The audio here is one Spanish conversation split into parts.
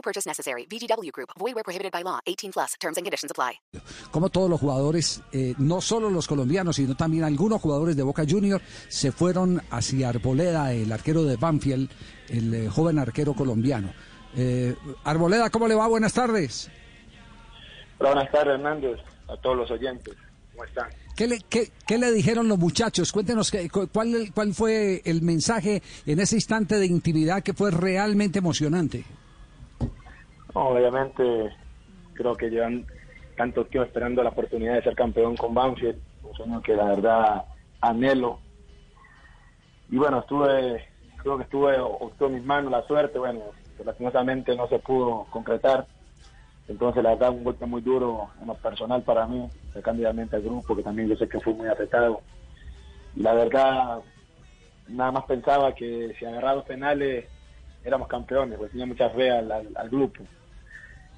No purchase necessary. VGW Group. Void where prohibited by law. 18 plus. Terms and conditions apply. Como todos los jugadores, eh, no solo los colombianos, sino también algunos jugadores de Boca Junior se fueron hacia Arboleda, el arquero de Banfield, el eh, joven arquero colombiano. Eh, Arboleda, ¿cómo le va? Buenas tardes. Hola, buenas tardes, Hernández, a todos los oyentes. ¿Cómo están? ¿Qué le, qué, qué le dijeron los muchachos? Cuéntenos qué- cu- cuál, cuál fue el mensaje en ese instante de intimidad que fue realmente emocionante. Obviamente, creo que llevan tanto tiempo esperando la oportunidad de ser campeón con Banfield, un sueño que la verdad anhelo. Y bueno, estuve, creo que estuve, o mis manos la suerte, bueno, lastimosamente no se pudo concretar. Entonces, la verdad, un golpe muy duro en lo personal para mí, secundariamente al grupo, que también yo sé que fue muy afectado. La verdad, nada más pensaba que si agarrados penales éramos campeones, pues tenía mucha fe al- al grupo.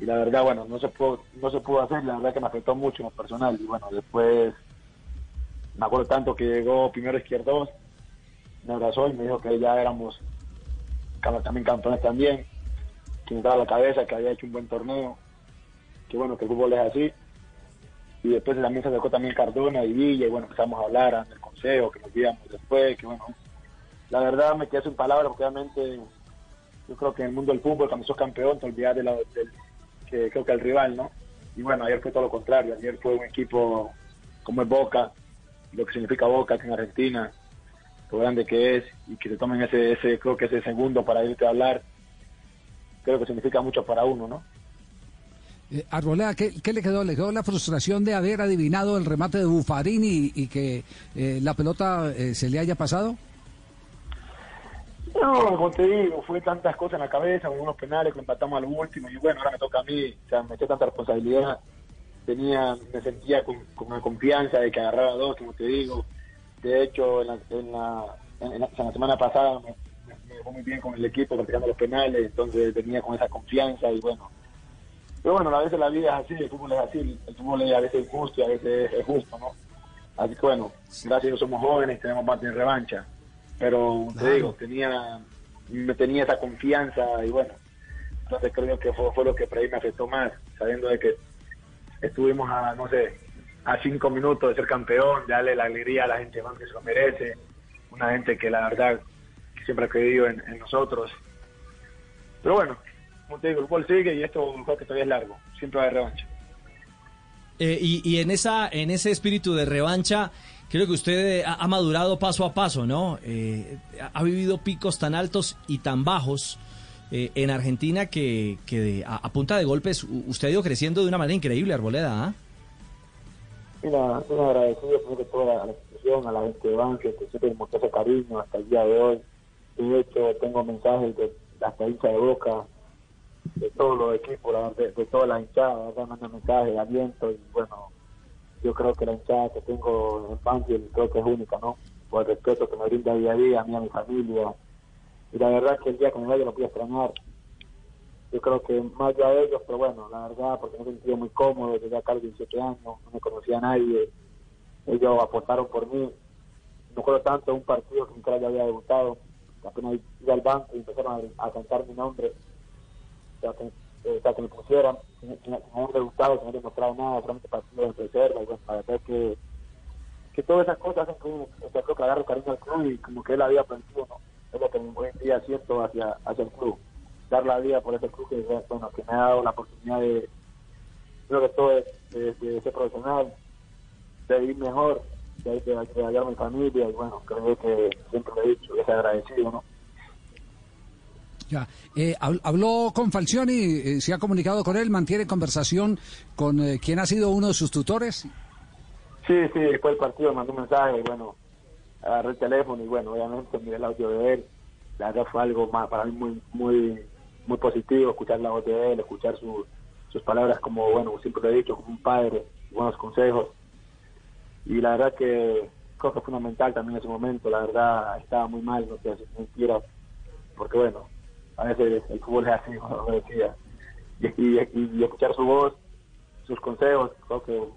Y la verdad, bueno, no se pudo, no se pudo hacer, la verdad que me afectó mucho en lo personal. Y bueno, después me acuerdo tanto que llegó primero Izquierdos, me abrazó y me dijo que ya éramos también campeones también, que me daba la cabeza, que había hecho un buen torneo, que bueno, que el fútbol es así. Y después también se acercó también Cardona y Villa, y bueno, empezamos a hablar en el consejo, que nos íbamos después, que bueno, la verdad me quedé sin palabras porque obviamente yo creo que en el mundo del fútbol cuando sos campeón te olvidas de la, del que creo que el rival, ¿no? Y bueno, ayer fue todo lo contrario, ayer fue un equipo como es Boca, lo que significa Boca aquí en Argentina, lo grande que es y que se tomen ese, ese creo que ese segundo para irte a hablar, creo que significa mucho para uno, ¿no? Eh, Arboleda, ¿qué, qué le quedó? ¿Le quedó la frustración de haber adivinado el remate de Bufarini y, y que eh, la pelota eh, se le haya pasado? No, como te digo, fue tantas cosas en la cabeza, con unos penales que empatamos al último y bueno, ahora me toca a mí, o sea, me echó tanta responsabilidad, tenía, me sentía con, con la confianza de que agarraba dos, como te digo, de hecho en la, en la, semana pasada me, me, me llevó muy bien con el equipo practicando los penales, entonces venía con esa confianza y bueno, pero bueno, a veces la vida es así, el fútbol es así, el fútbol es a veces injusto y a veces es justo, ¿no? Así que bueno, gracias somos jóvenes, tenemos parte de revancha. Pero te digo, tenía, me tenía esa confianza y bueno, entonces creo que fue, fue lo que por ahí me afectó más, sabiendo de que estuvimos a, no sé, a cinco minutos de ser campeón, darle la alegría a la gente más que se lo merece, una gente que la verdad que siempre ha creído en, en nosotros. Pero bueno, como te digo, el fútbol sigue y esto creo que todavía es largo, siempre va a haber revancha. Eh, y, y en esa en ese espíritu de revancha, creo que usted eh, ha, madurado paso a paso, ¿no? Eh, ha, vivido picos tan altos y tan bajos eh, en Argentina que, de- a, punta de golpes usted ha ido creciendo de una manera increíble, Arboleda. ¿ah? Mira, muy agradecido que todo la, institución, a la gente de Banque, que siempre mostró ese cariño hasta el día de hoy. De hecho, tengo mensajes de hasta hincha de boca, de todos los equipos, de, de todas las hinchadas, la verdad, mandan mensajes de aliento y bueno, yo creo que la hinchada que tengo en Banfield creo que es única, ¿no? Por el respeto que me brinda día a día a mí, a mi familia. Y la verdad que el día que me vaya lo voy a extrañar. Yo creo que más de ellos, pero bueno, la verdad, porque me sentido muy cómodo, desde acá a los 17 años, no me conocía a nadie. Ellos apostaron por mí. No acuerdo tanto un partido que nunca ya había debutado. Apenas iba al banco y empezaron a, cantar mi nombre. O sea, o sea, que me pusieran, sin, sin haber debutado, sin haber demostrado nada, solamente partido de reserva. Y bueno, la verdad que, que todas esas cosas hacen que uno, creo que agarro cariño al club y como que él había aprendido, ¿no? Es lo que hoy en día siento hacia, hacia el club. Dar la vida por ese club que, bueno, que me ha dado la oportunidad de, creo que todo es de, de ser profesional, de vivir mejor, de, de, de ayudar a mi familia y bueno, creo que siempre lo he dicho, es agradecido, ¿no? Ya. Eh, hab- habló con Falcioni, eh, se ha comunicado con él, mantiene conversación con eh, quien ha sido uno de sus tutores. Sí, sí, después del partido mandó un mensaje y bueno, agarré el teléfono y bueno, obviamente miré el audio de él. La verdad fue algo más para mí muy, muy, muy positivo, escuchar la voz de él, escuchar su- sus palabras como, bueno, siempre lo he dicho, como un padre, buenos consejos. Y la verdad que fue fundamental también en ese momento, la verdad estaba muy mal, no sé, si mentira, porque bueno, a veces el fútbol es así, como decía. Y, y- y escuchar su voz, sus consejos, creo que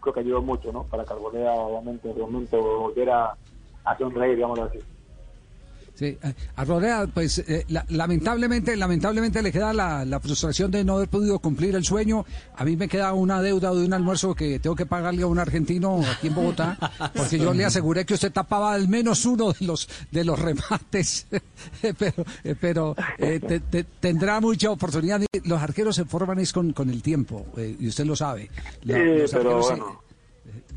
creo que ayudó mucho, ¿no? Para que obviamente, en el momento volviera a sonreír, digámoslo así. Sí, eh, a Rodea, pues eh, la- lamentablemente, lamentablemente le queda la, la frustración de no haber podido cumplir el sueño. A mí me queda una deuda de un almuerzo que tengo que pagarle a un argentino aquí en Bogotá, porque yo le aseguré que usted tapaba al menos uno de los de los remates, pero eh, pero eh, te- te- tendrá mucha oportunidad. Los arqueros se forman es con, con el tiempo, eh, y usted lo sabe. La- Sí, los pero se- bueno.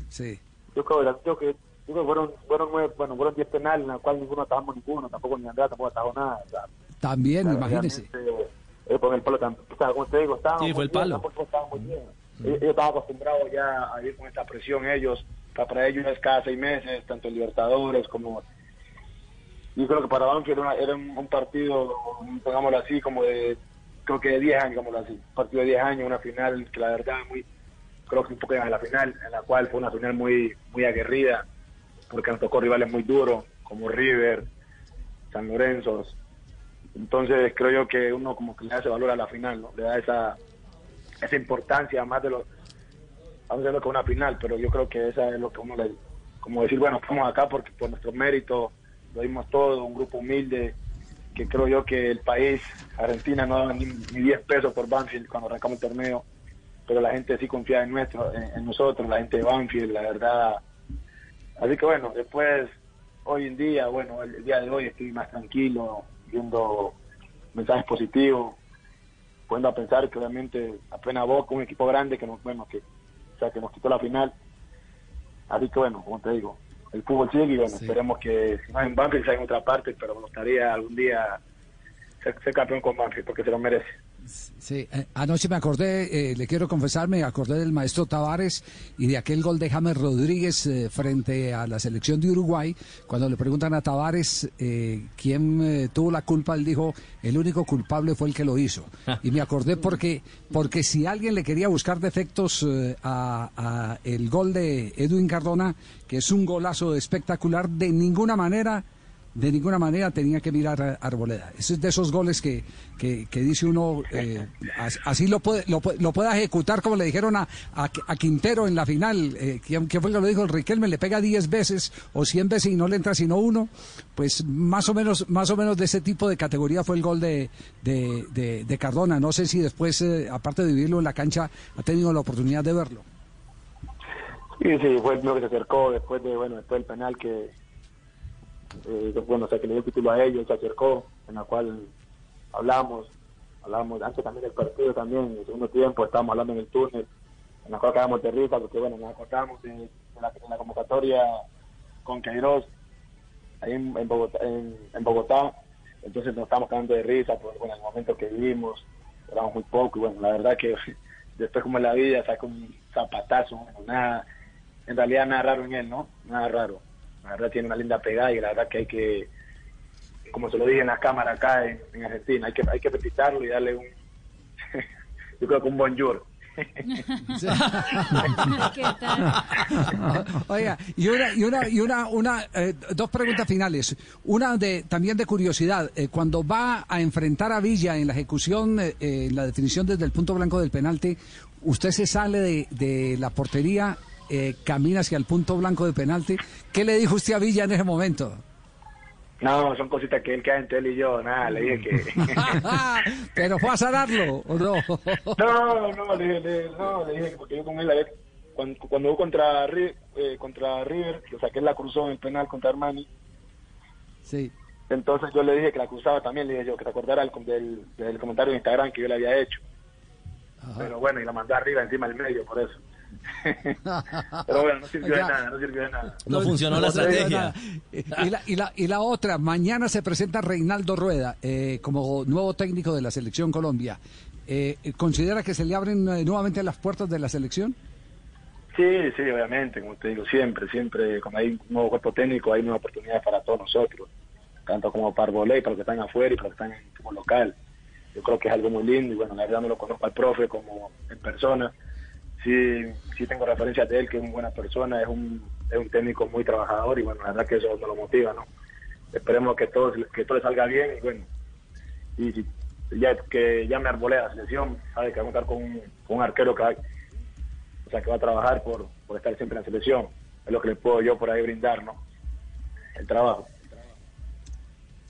sí. Yo creo, yo creo que fueron, fueron nueve, bueno, fueron 10 penales, en la cual ninguno atajamos ninguno, tampoco ni Andrea tampoco atajó nada. O sea, También, o sea, imagínese. eh, con el palo, tam- o sea, como te digo, estábamos Sí, fue el bien, palo. tampoco estábamos muy bien. Ellos, ellos estaban acostumbrados ya a ir con esta presión, ellos, para, para ellos es cada seis meses, tanto en Libertadores como... Yo creo que para Banfield era, una- era un, un partido, pongámoslo así, como de, creo que de 10 años, digámoslo así, un partido de 10 años, una final que la verdad muy, creo que un poco en la final, en la cual fue una final muy, muy aguerrida, porque nos tocó rivales muy duros, como River, San Lorenzo. Entonces creo yo que uno como que le da ese valor a la final, ¿no? Le da esa, esa importancia más de los, vamos a decirlo que una final, pero yo creo que esa es lo que uno le, como decir, bueno, estamos acá porque por nuestro mérito lo dimos todo, un grupo humilde, que creo yo que el país, Argentina, no daba ni, ni 10 pesos por Banfield cuando arrancamos el torneo, pero la gente sí confía en, nuestro, en nosotros, la gente de Banfield, la verdad. Así que bueno, después, hoy en día, bueno, el, el día de hoy estoy más tranquilo, viendo mensajes positivos, poniendo a pensar que obviamente apenas Boca, un equipo grande que nos, bueno, que, o sea, que nos quitó la final. Así que bueno, como te digo, el fútbol sigue y bueno, esperemos que si no es en Banfield sea en otra parte, pero me gustaría algún día ser, ser campeón con Banfield porque se lo merece. Sí, eh, anoche me acordé, eh, le quiero confesar, me acordé del maestro Tavares y de aquel gol de James Rodríguez eh, frente a la selección de Uruguay. Cuando le preguntan a Tavares eh, quién tuvo la culpa, él dijo, el único culpable fue el que lo hizo. Y me acordé porque, porque si alguien le quería buscar defectos a, a el gol de Edwin Cardona, que es un golazo espectacular, de ninguna manera de ninguna manera tenía que mirar a Arboleda. Ese es de esos goles que, que, que dice uno, eh, as- así lo puede, lo, lo puede ejecutar como le dijeron a, a, Quintero en la final, eh, ¿quién, quién fue que lo dijo? El Riquelme le pega 10 veces o 100 veces y no le entra sino uno. Pues más o menos, más o menos de ese tipo de categoría fue el gol de, de, de- Cardona. No sé si después, eh, aparte de vivirlo en la cancha, ha tenido la oportunidad de verlo. Sí, sí, fue el mío que se acercó después de, bueno, después del penal que, eh, bueno, o que le dio el título a ellos, se acercó, en la cual hablamos, hablamos antes también del partido también, en el segundo tiempo estábamos hablando en el túnel, en la cual acabamos de risa porque, bueno, nos acordamos de, la, convocatoria con Queiroz ahí en, Bogotá, en, Bogotá, entonces nos estábamos cagando de risa por bueno, el momento que vivimos, éramos muy poco y bueno, la verdad que después como en la vida saca un zapatazo, nada, en realidad nada raro en él, ¿no? Nada raro. La verdad tiene una linda pegada y la verdad que hay que, como se lo dije en la cámara acá en, en Argentina, hay que hay que felicitarlo y darle un, yo creo que un bonjour. ¿Qué tal? Oiga, y una, y una, y una, una eh, dos preguntas finales. Una de también de curiosidad. Eh, cuando va a enfrentar a Villa en la ejecución, eh, eh, en la definición desde el punto blanco del penalti, usted se sale de, de la portería, eh, camina hacia el punto blanco del penalti. ¿Qué le dijo usted a Villa en ese momento? No, son cositas que él queda entre él y yo, nada, le dije que... Pero fue a sanarlo, ¿o no? No, no, le, dije- le- no, le dije que porque yo con él, cuando, cuando hubo contra, eh, contra River, lo saqué la cruzó en el penal contra Armani, Sí. entonces yo le dije que la cruzaba también, le dije yo que te acordara del, del, del comentario de Instagram que yo le había hecho. Pero bueno, y la mandé arriba encima del medio, por eso. Pero bueno, no sirvió de nada, no sirvió de nada. No funcionó la No estrategia. Y la, y, la, y la otra, mañana se presenta Reinaldo Rueda eh, como nuevo técnico de la selección Colombia. Eh, ¿Considera que se le abren eh, nuevamente las puertas de la selección? Sí, sí, obviamente, como te digo, siempre, siempre, cuando hay un nuevo cuerpo técnico, hay nuevas oportunidades para todos nosotros, tanto como para Voley, para los que están afuera y para los que están en como local. yo creo que es algo muy lindo y bueno, la verdad no lo conozco al profe como en persona. Sí, sí tengo referencias de él, que es una buena persona, es un, es un técnico muy trabajador y bueno, la verdad que eso nos lo motiva, ¿no? Esperemos que todo, que todo salga bien y bueno, y ya que ya me arbolé la selección, sabe que va a contar con un, con un arquero que va, o sea, que va a trabajar por, por estar siempre en la selección. Es lo que le puedo yo por ahí brindar, ¿no? El trabajo.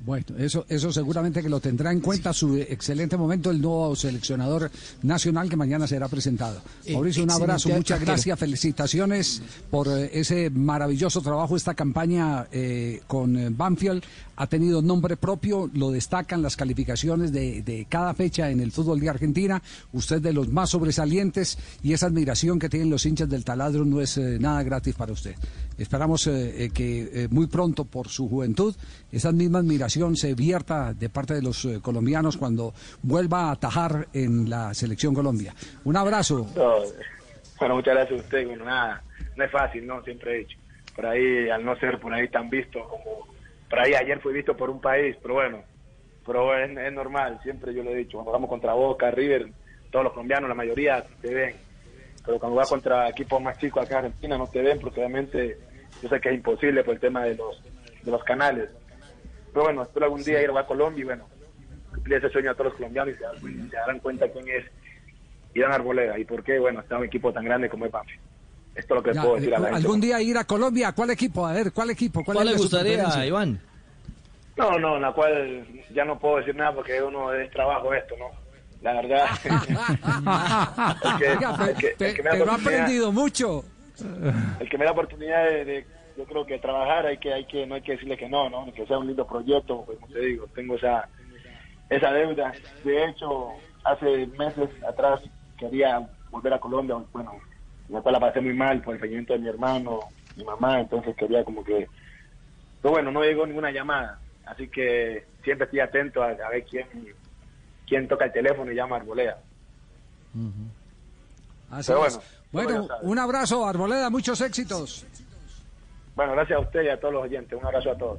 Bueno, eso, eso seguramente que lo tendrá en cuenta su excelente momento el nuevo seleccionador nacional que mañana será presentado. Eh, Mauricio, un abrazo, muchas gracias, felicitaciones por eh, ese maravilloso trabajo, esta campaña eh, con Banfield. Ha tenido nombre propio, lo destacan las calificaciones de, de cada fecha en el fútbol de Argentina. Usted de los más sobresalientes y esa admiración que tienen los hinchas del taladro no es eh, nada gratis para usted. Esperamos eh, que muy pronto, por su juventud, esa misma admiración se vierta de parte de los eh, colombianos cuando vuelva a atajar en la selección Colombia. Un abrazo. No, bueno, muchas gracias a usted. Bueno, nada, no es fácil, ¿no? Siempre he dicho. Por ahí, al no ser por ahí tan visto como... Por ahí ayer fui visto por un país, pero bueno, pero es, es normal, siempre yo lo he dicho. Cuando vamos contra Boca, River, todos los colombianos, la mayoría te ven. Pero cuando vas contra equipos más chicos acá en Argentina no te ven porque obviamente yo sé que es imposible por el tema de los, de los canales. Pero bueno, espero algún día ir a Colombia y bueno, cumplir ese sueño a todos los colombianos y se, darán cuenta quién es Iván Arboleda y por qué, bueno, está un equipo tan grande como es Banfield. Esto es lo que Ya, puedo decir a la gente. algún día ir a Colombia, ¿cuál equipo? A ver, ¿cuál equipo? ¿Cuál, ¿Cuál es le gustaría? Iván? No, no, en la cual ya no puedo decir nada porque uno es trabajo esto, ¿no? La verdad. el que, Oiga, el que- el me da pero ha aprendido mucho. el que me da oportunidad de, de- yo creo que trabajar hay que hay que no hay que decirle que no no que sea un lindo proyecto pues, como te digo tengo esa esa deuda. De hecho hace meses atrás quería volver a Colombia bueno la cual la pasé muy mal por el fallecimiento de mi hermano mi mamá entonces quería como que pero bueno no llegó ninguna llamada. Así que siempre estoy atento a, a ver quién quién toca el teléfono y llama a Arboleda. Así Pero es. bueno, un abrazo, Arboleda, muchos éxitos. Bueno gracias a usted y a todos los oyentes. Un abrazo a todos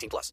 18 plus.